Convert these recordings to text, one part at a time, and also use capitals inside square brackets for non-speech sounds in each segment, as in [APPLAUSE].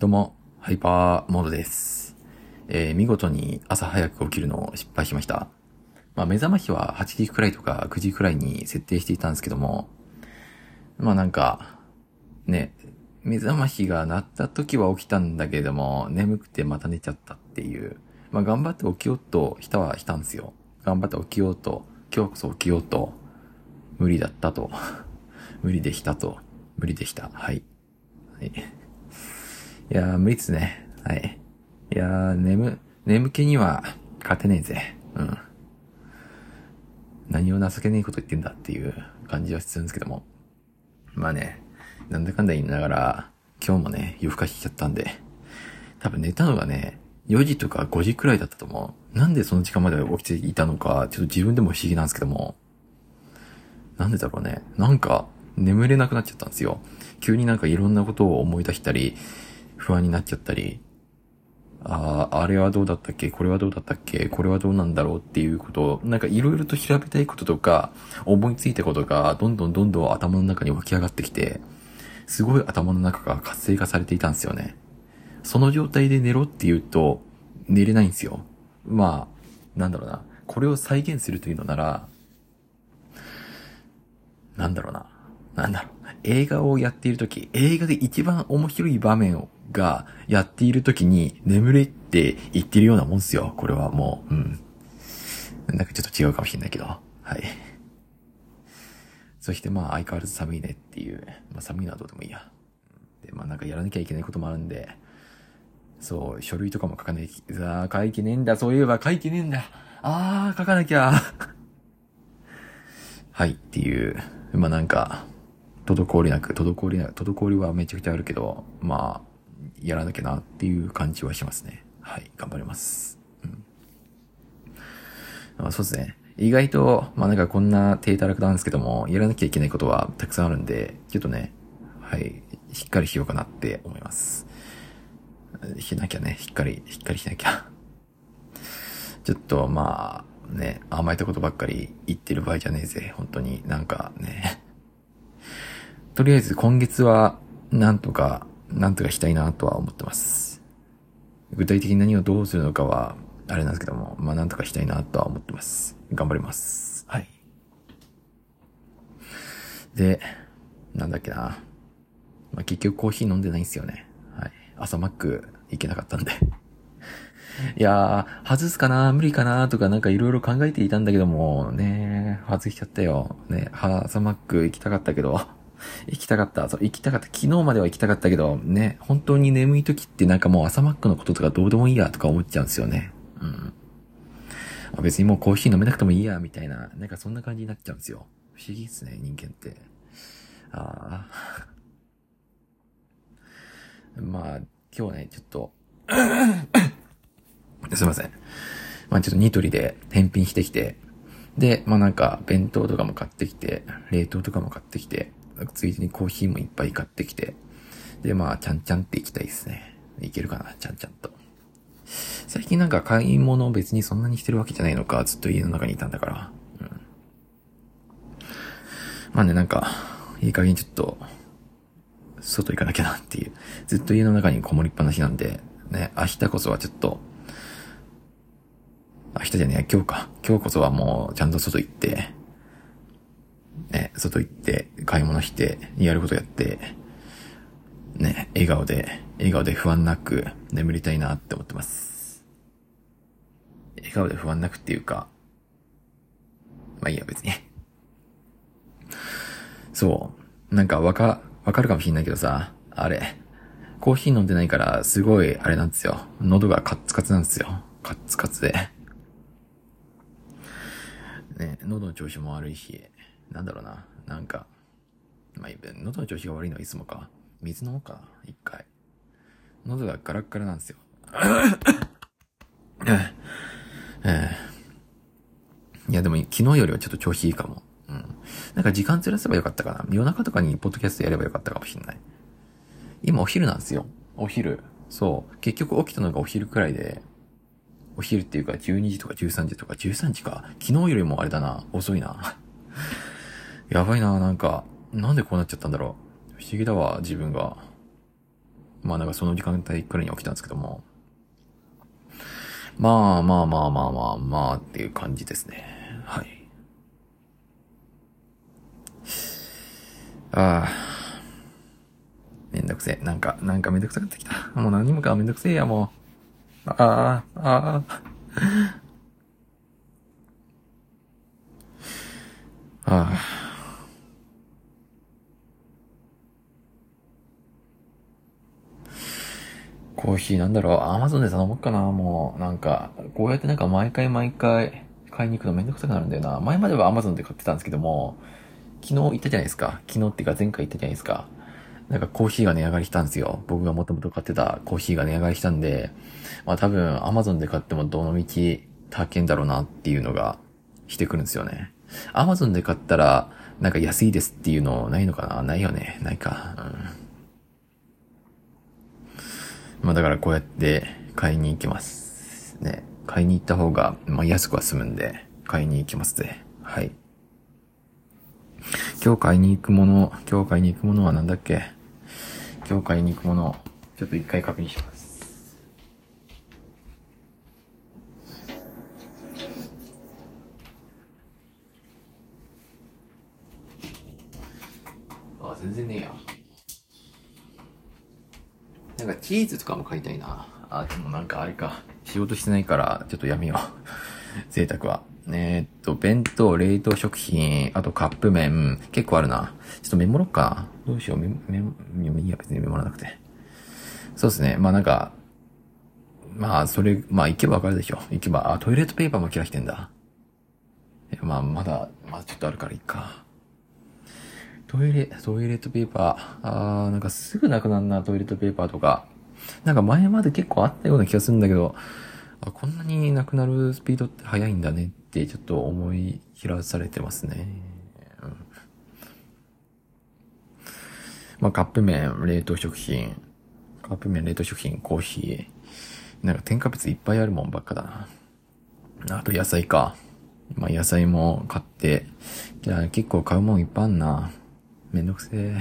どうも、ハイパーモードです。えー見事に朝早く起きるのを失敗しました。まあ、目覚ましは8時くらいとか9時くらいに設定していたんですけども、まあなんか、ね、目覚ましが鳴った時は起きたんだけども、眠くてまた寝ちゃったっていう。まあ頑張って起きようとしたはしたんですよ。頑張って起きようと、今日こそ起きようと、無理だったと。[LAUGHS] 無理でしたと。無理でした。はい。はい。いやー、無理っすね。はい。いやー、眠、眠気には勝てねえぜ。うん。何を情けねえこと言ってんだっていう感じはするんですけども。まあね、なんだかんだ言いながら、今日もね、夜更かししちゃったんで、多分寝たのがね、4時とか5時くらいだったと思う。なんでその時間まで起きていたのか、ちょっと自分でも不思議なんですけども、なんでだろうね。なんか、眠れなくなっちゃったんですよ。急になんかいろんなことを思い出したり、不安になっちゃったり、ああ、あれはどうだったっけ？これはどうだったっけ？これはどうなんだろうっていうことを、なんかいろいろと調べたいこととか、思いついたことが、どんどんどんどん頭の中に湧き上がってきて、すごい頭の中が活性化されていたんですよね。その状態で寝ろって言うと、寝れないんですよ。まあ、なんだろうな。これを再現するというのなら、なんだろうな。なんだろう。映画をやっているとき、映画で一番面白い場面をがやっているときに眠れって言ってるようなもんっすよ。これはもう、うん。なんかちょっと違うかもしれないけど。はい。そしてまあ相変わらず寒いねっていう。まあ寒いのはどうでもいいや。で、まあなんかやらなきゃいけないこともあるんで、そう、書類とかも書かない、ああ、書いてねえんだ。そういえば書いてねえんだ。ああ、書かなきゃ。[LAUGHS] はい、っていう。まあなんか、滞りなく、滞りなく、滞りはめちゃくちゃあるけど、まあ、やらなきゃなっていう感じはしますね。はい、頑張ります。うん。まあ、そうですね。意外と、まあなんかこんな低たらくなんですけども、やらなきゃいけないことはたくさんあるんで、ちょっとね、はい、しっかりしようかなって思います。しなきゃね、しっかり、しっかりしなきゃ。ちょっと、まあ、ね、甘えたことばっかり言ってる場合じゃねえぜ。本当になんかね。とりあえず今月は、なんとか、なんとかしたいなとは思ってます。具体的に何をどうするのかは、あれなんですけども、まあなんとかしたいなとは思ってます。頑張ります。はい。で、なんだっけな。まあ結局コーヒー飲んでないんですよね。はい。朝マック行けなかったんで。[LAUGHS] いやー、外すかな無理かなとかなんかいろいろ考えていたんだけども、ね外しちゃったよ。ねは朝マック行きたかったけど、行きたかった。そう、行きたかった。昨日までは行きたかったけど、ね、本当に眠い時ってなんかもう朝マックのこととかどうでもいいやとか思っちゃうんですよね。うん。あ別にもうコーヒー飲めなくてもいいや、みたいな、なんかそんな感じになっちゃうんですよ。不思議ですね、人間って。ああ。[LAUGHS] まあ、今日ね、ちょっと、[COUGHS] すいません。まあちょっとニトリで返品してきて、で、まあなんか弁当とかも買ってきて、冷凍とかも買ってきて、ついでにコーヒーもいっぱい買ってきて、で、まあちゃんちゃんって行きたいですね。いけるかな、ちゃんちゃんと。最近なんか買い物別にそんなにしてるわけじゃないのか、ずっと家の中にいたんだから。うん。まあね、なんか、いい加減ちょっと、外行かなきゃなっていう。ずっと家の中にこもりっぱなしなんで、ね、明日こそはちょっと、明日じゃねえ、今日か。今日こそはもうちゃんと外行って、ね、外行って、買い物して、やることやって、ね、笑顔で、笑顔で不安なく眠りたいなって思ってます。笑顔で不安なくっていうか、まあいいや、別に。そう。なんかわか、わかるかもしんないけどさ、あれ、コーヒー飲んでないから、すごい、あれなんですよ。喉がカッツカツなんですよ。カッツカツで。ね、喉の調子も悪いし、なんだろうな、なんか、まあ、喉の調子が悪いのはいつもか。水飲もうかな、一回。喉がガラッガラなんですよ。ええいや、でも昨日よりはちょっと調子いいかも。うん。なんか時間ずらせばよかったかな。夜中とかにポッドキャストやればよかったかもしれない。今お昼なんですよ。お昼。そう。結局起きたのがお昼くらいで、お昼っていうか12時とか13時とか13時か。昨日よりもあれだな。遅いな。やばいな、なんか、なんでこうなっちゃったんだろう。不思議だわ、自分が。まあなんかその時間帯くらいに起きたんですけども。まあまあまあまあまあまあっていう感じですね。はい。ああ。めんどくせえ。なんか、なんかめんどくさくなってきた。もう何もかめんどくせえや、もう。ああ、ああ。ああ。コーヒーなんだろう、アマゾンで頼もうかな、もう。なんか、こうやってなんか毎回毎回買いに行くのめんどくさくなるんだよな。前まではアマゾンで買ってたんですけども、昨日言ったじゃないですか。昨日っていうか前回言ったじゃないですか。なんかコーヒーが値上がりしたんですよ。僕がもともと買ってたコーヒーが値上がりしたんで、まあ多分 Amazon で買ってもどの道高いんだろうなっていうのがしてくるんですよね。Amazon で買ったらなんか安いですっていうのないのかな？ないよね。ないか。うん。まあだからこうやって買いに行きます。ね。買いに行った方が、まあ安くは済むんで、買いに行きますぜ。はい。今日買いに行くもの、今日買いに行くものは何だっけ？今日買いに行くもの、ちょっと一回確認します。あ、全然ねえや。なんかチーズとかも買いたいな。あ、でもなんかあれか。仕事してないから、ちょっとやめよう。[LAUGHS] 贅沢は。えー、っと、弁当、冷凍食品、あとカップ麺、結構あるな。ちょっとメモろっか。どうしよう、メモ、メモ、いいや、別にメモらなくて。そうですね。まあなんか、まあ、それ、まあ行けばわかるでしょ。行けば、あ、トイレットペーパーも切らしてんだ。まあ、まだ、まだちょっとあるからいいか。トイレ、トイレットペーパー。あー、なんかすぐなくなるな、トイレットペーパーとか。なんか前まで結構あったような気がするんだけど、あ、こんなになくなるスピードって速いんだねってちょっと思い知らされてますね。うん、まあカップ麺、冷凍食品、カップ麺、冷凍食品、コーヒー。なんか添加物いっぱいあるもんばっかだな。あと野菜か。まあ野菜も買って。いや、結構買うもんいっぱいあんな。めんどくせえ。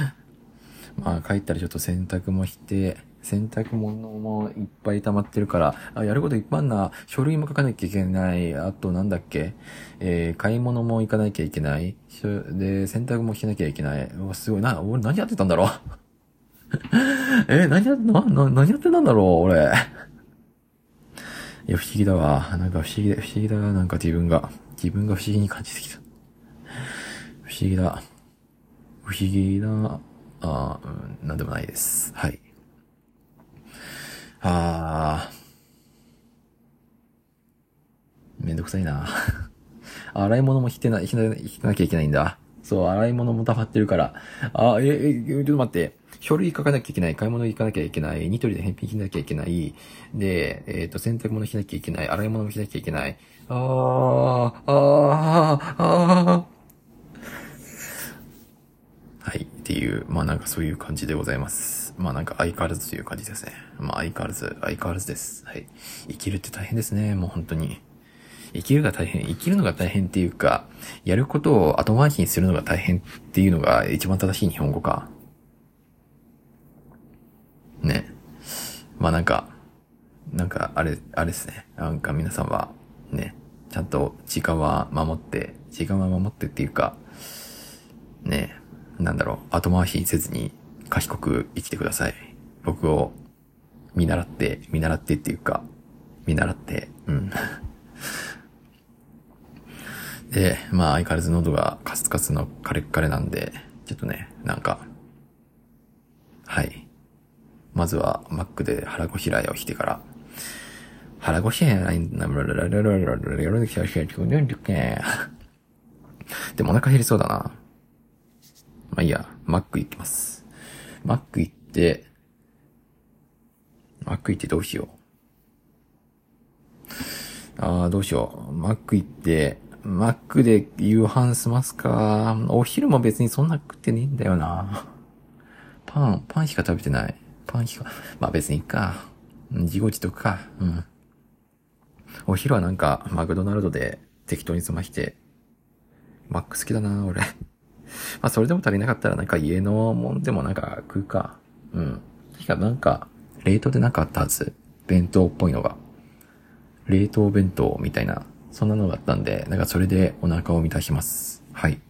[LAUGHS] まあ帰ったらちょっと洗濯もして、洗濯物もいっぱい溜まってるから、あ、やることいっぱいんな。書類も書かなきゃいけない。あとなんだっけ？えー、買い物も行かなきゃいけない。で、洗濯もしなきゃいけない。うわ、すごい。な、俺何やってたんだろう？[LAUGHS] えー、何やって、な、な、何やってたんだろう俺。いや、不思議だわ。なんか不思議だ、不思議だなんか自分が。自分が不思議に感じてきた。不思議だ。不思議な、あうん、なんでもないです。はい。あー。めんどくさいな。[LAUGHS] 洗い物も引てな、引かなきゃいけないんだ。そう、洗い物も溜まってるから。あ、え、え、ちょっと待って。書類書かなきゃいけない。買い物行かなきゃいけない。ニトリで返品しなきゃいけない。で、えっ、ー、と、洗濯物しなきゃいけない。洗い物もしなきゃいけない。あー、あー、あー。はい。っていう、まあなんかそういう感じでございます。まあなんか相変わらずという感じですね。まあ相変わらず、相変わらずです。はい。生きるって大変ですね。もう本当に。生きるが大変、生きるのが大変っていうか、やることを後回しにするのが大変っていうのが一番正しい日本語か。ね。まあなんか、なんかあれ、あれですね。なんか皆さんは、ね、ちゃんと時間は守って、時間は守ってっていうか、ね、なんだろう、後回しせずに賢く生きてください。僕を見習って、見習ってっていうか、見習って、うん。[LAUGHS] で、まあ相変わらず喉がカスカスのカレッカレなんで、ちょっとね、なんか、はい。まずは Mac で腹ごしらえをしてから、腹ごしらえないんだ、[LAUGHS] でもお腹減りそうだな。まあいいや、Mac 行きます。Mac 行って、Mac 行ってどうしよう。ああ、どうしよう。Mac 行って、Mac で夕飯済ますか。お昼も別にそんな食ってねえんだよな。パン、パンしか食べてない。パンしか、まあ別にいいか。自業自得か。うん。お昼はなんか、マクドナルドで適当に済まして、マック好きだな、俺。まあ、それでも足りなかったらなんか家のもんでもなんか食うか。うん。確かなんか、冷凍でなかったはず。弁当っぽいのが。冷凍弁当みたいな、そんなのがあったんで、なんかそれでお腹を満たします。はい。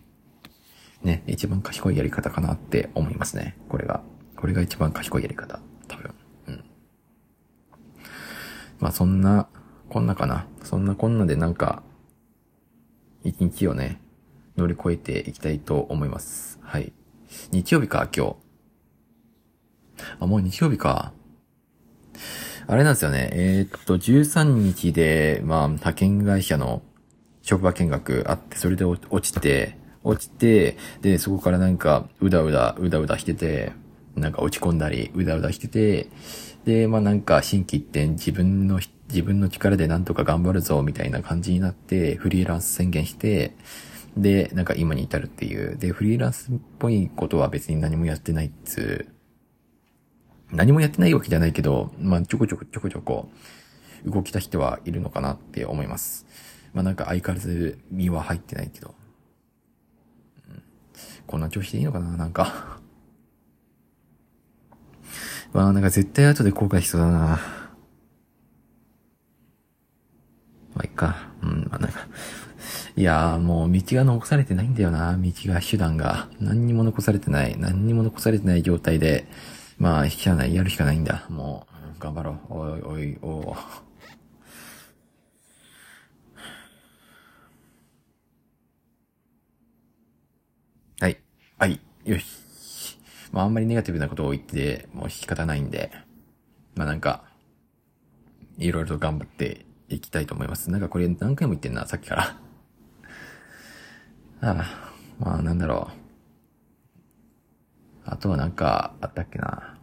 ね、一番賢いやり方かなって思いますね。これが。これが一番賢いやり方。多分。うん。まあそんな、こんなかな。そんなこんなでなんか、一日をね、乗り越えていきたいと思います。はい。日曜日か、今日。あ、もう日曜日か。あれなんですよね。えー、っと、13日で、まあ、派遣会社の職場見学あって、それで落ちて、落ちて、で、そこからなんか、うだうだ、うだうだしてて、なんか落ち込んだり、うだうだしてて、で、まあなんか、新規一点、自分の、自分の力でなんとか頑張るぞ、みたいな感じになって、フリーランス宣言して、で、なんか今に至るっていう。で、フリーランスっぽいことは別に何もやってないっつ何もやってないわけじゃないけど、まあちょこちょこちょこちょこ動きた人はいるのかなって思います。まあなんか相変わらず身は入ってないけど。うん、こんな調子でいいのかななんか [LAUGHS] まあなんか絶対後で後悔しそうだなまあいっか。うん、まあなんか、いやーもう道が残されてないんだよな。道が、手段が。何にも残されてない。何にも残されてない状態で、まあ、しゃない。やるしかないんだ。もう、頑張ろう。おいおい、おはい。はい。よし。まあ、あんまりネガティブなことを言って、もう仕方ないんで、まあなんか、いろいろと頑張っていきたいと思います。なんかこれ何回も言ってんな、さっきから。ああ、まあなんだろう。あとはなんか、あったっけな。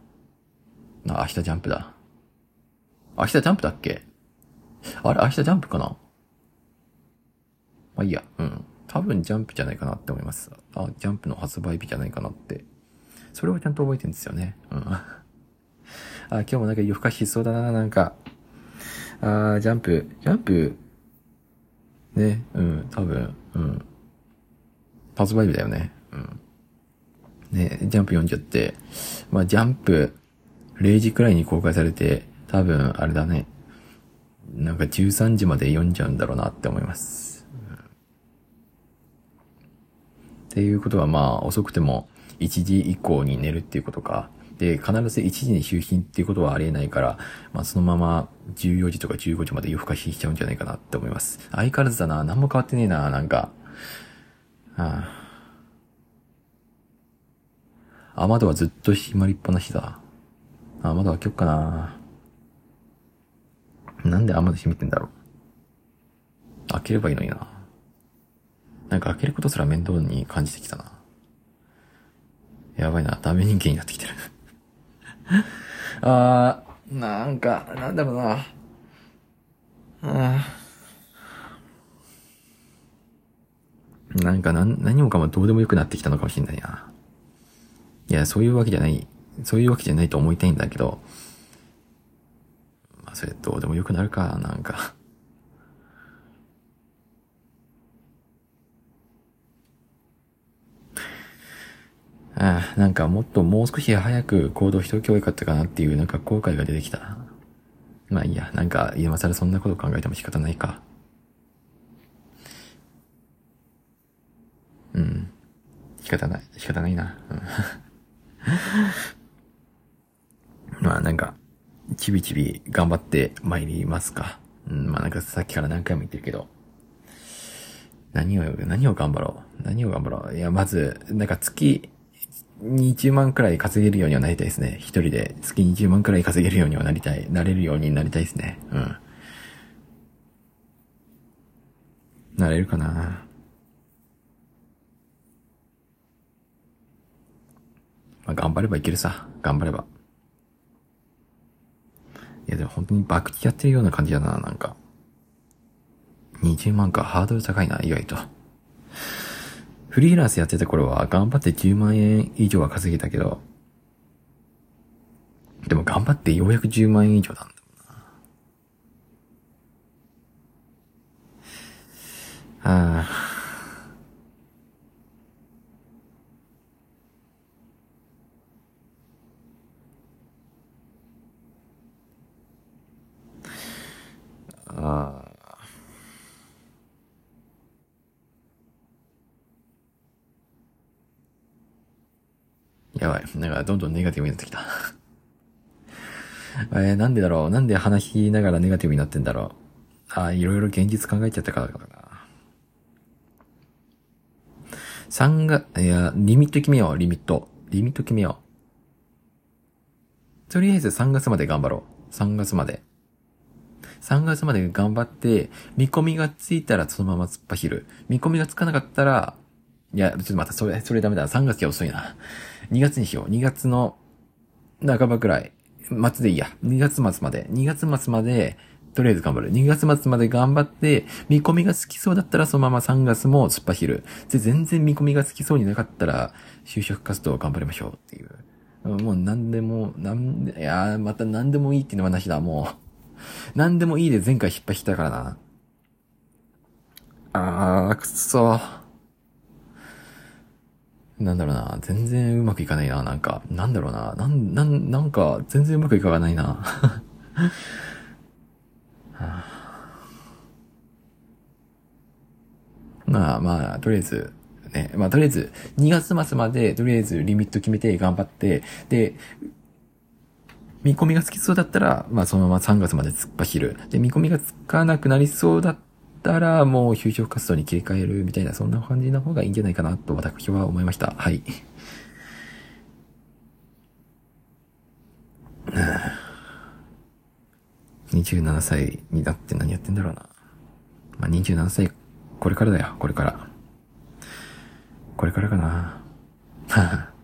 あ、明日ジャンプだ。明日ジャンプだっけ？あれ、明日ジャンプかな？まあいいや、うん。多分ジャンプじゃないかなって思います。あ、ジャンプの発売日じゃないかなって。それをちゃんと覚えてるんですよね。うん。[LAUGHS] あ、今日もなんか夜更かししそうだな、なんか。あジャンプ、ジャンプ、ね、うん、多分、うん。発売日だよね。うん。ね、ジャンプ読んじゃって、まあ、ジャンプ、0時くらいに公開されて、多分、あれだね。なんか13時まで読んじゃうんだろうなって思います。うん、っていうことはまあ、遅くても1時以降に寝るっていうことか。で、必ず1時に就寝っていうことはありえないから、まあそのまま14時とか15時まで夜更かししちゃうんじゃないかなって思います。相変わらずだな。何も変わってねえな、なんか。はあ、雨戸はずっと閉まりっぱなしだ。あ、窓開けよっかな。なんで雨戸閉めてんだろう。開ければいいのにな。なんか開けることすら面倒に感じてきたな。やばいな、ダメ人間になってきてる [LAUGHS] あー、なんか、なんだろうな。あなんか何、何もかもどうでもよくなってきたのかもしれないな。いや、そういうわけじゃない。そういうわけじゃないと思いたいんだけど、まあ、それどうでもよくなるか、なんか [LAUGHS] ああ、なんかもっともう少し早く行動しておけばよかったかなっていうなんか後悔が出てきた。まあいいや、なんか今更そんなこと考えても仕方ないか。うん。仕方ない。仕方ないな。[LAUGHS] まあなんか、ちびちび頑張って参りますか。うん、まあなんかさっきから何回も言ってるけど、何を、何を頑張ろう。何を頑張ろう。いや、まず、なんか月20万くらい稼げるようにはなりたいですね。一人で月20万くらい稼げるようにはなりたい。なれるようになりたいですね。うん。なれるかなまあ、頑張ればいけるさ。頑張れば。いやでも本当に博打やってるような感じだな、なんか。20万か、ハードル高いな、意外と。フリーランスやってた頃は頑張って10万円以上は稼げたけど、でも頑張ってようやく10万円以上なんだもんな。ああ。あやばい。なんか、どんどんネガティブになってきた [LAUGHS] えー、なんでだろう？なんで話しながらネガティブになってんだろう？あいろいろ現実考えちゃったからかな。3が、いや、リミット決めよう、リミット。リミット決めよう。とりあえず3月まで頑張ろう。3月まで。3月まで頑張って、見込みがついたらそのまま突っ走る。見込みがつかなかったら、いや、ちょっと待った、それ、それダメだ。3月は遅いな。2月にしよう。2月の半ばくらい。末でいいや。2月末まで。2月末まで、とりあえず頑張る。2月末まで頑張って、見込みがつきそうだったらそのまま3月も突っ走る。で、全然見込みがつきそうになかったら、就職活動を頑張りましょうっていう。もう何でも、なんで、いやまた何でもいいっていうの話だ、もう。何でもいいで前回失敗したからな。あー、くっそなんだろうな。全然うまくいかないな。なんか、なんだろうな。なん、なん、なんか、全然うまくいかないな。[LAUGHS] まあまあ、とりあえず、ね、まあとりあえず、2月末までとりあえずリミット決めて頑張って、で、見込みがつきそうだったら、まあそのまま3月まで突っ走る。で、見込みがつかなくなりそうだったら、もう就職活動に切り替えるみたいな、そんな感じの方がいいんじゃないかなと私は思いました。はい。27歳になって何やってんだろうな。まあ、27歳、これからだよ、これから。これからかな。はは。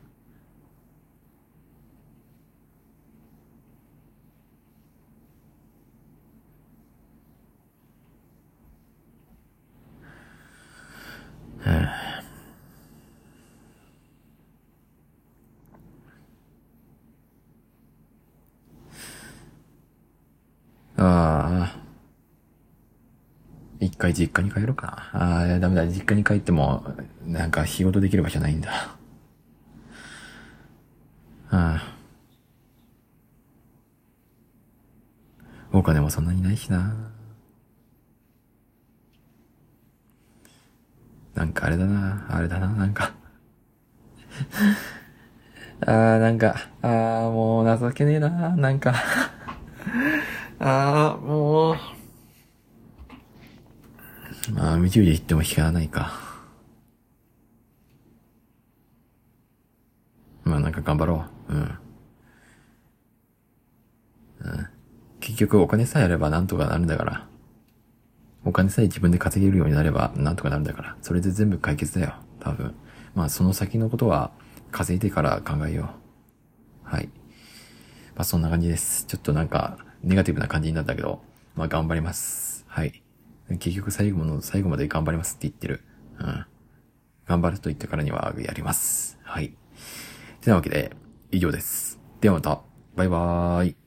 ああ。一回実家に帰ろうかな。ああ、ダメだ。実家に帰っても、なんか仕事できる場所ないんだ。ああ。お金もそんなにないしな。なんかあれだな。あれだな、なんか [LAUGHS] ああ、なんか、ああ、もう情けねえな。なんかああ、もう。まあ、宇宙で言っても引かないか。まあ、なんか頑張ろう。うん。うん。結局お金さえあればなんとかなるんだから。お金さえ自分で稼げるようになればなんとかなるんだから。それで全部解決だよ。多分。まあ、その先のことは稼いでから考えよう。はい。まあ、そんな感じです。ちょっとなんか、ネガティブな感じになったけど、まあ頑張ります。はい。結局最後の最後まで頑張りますって言ってる。うん。頑張ると言ってからにはやります。はい。てなわけで、以上です。ではまた、バイバーイ。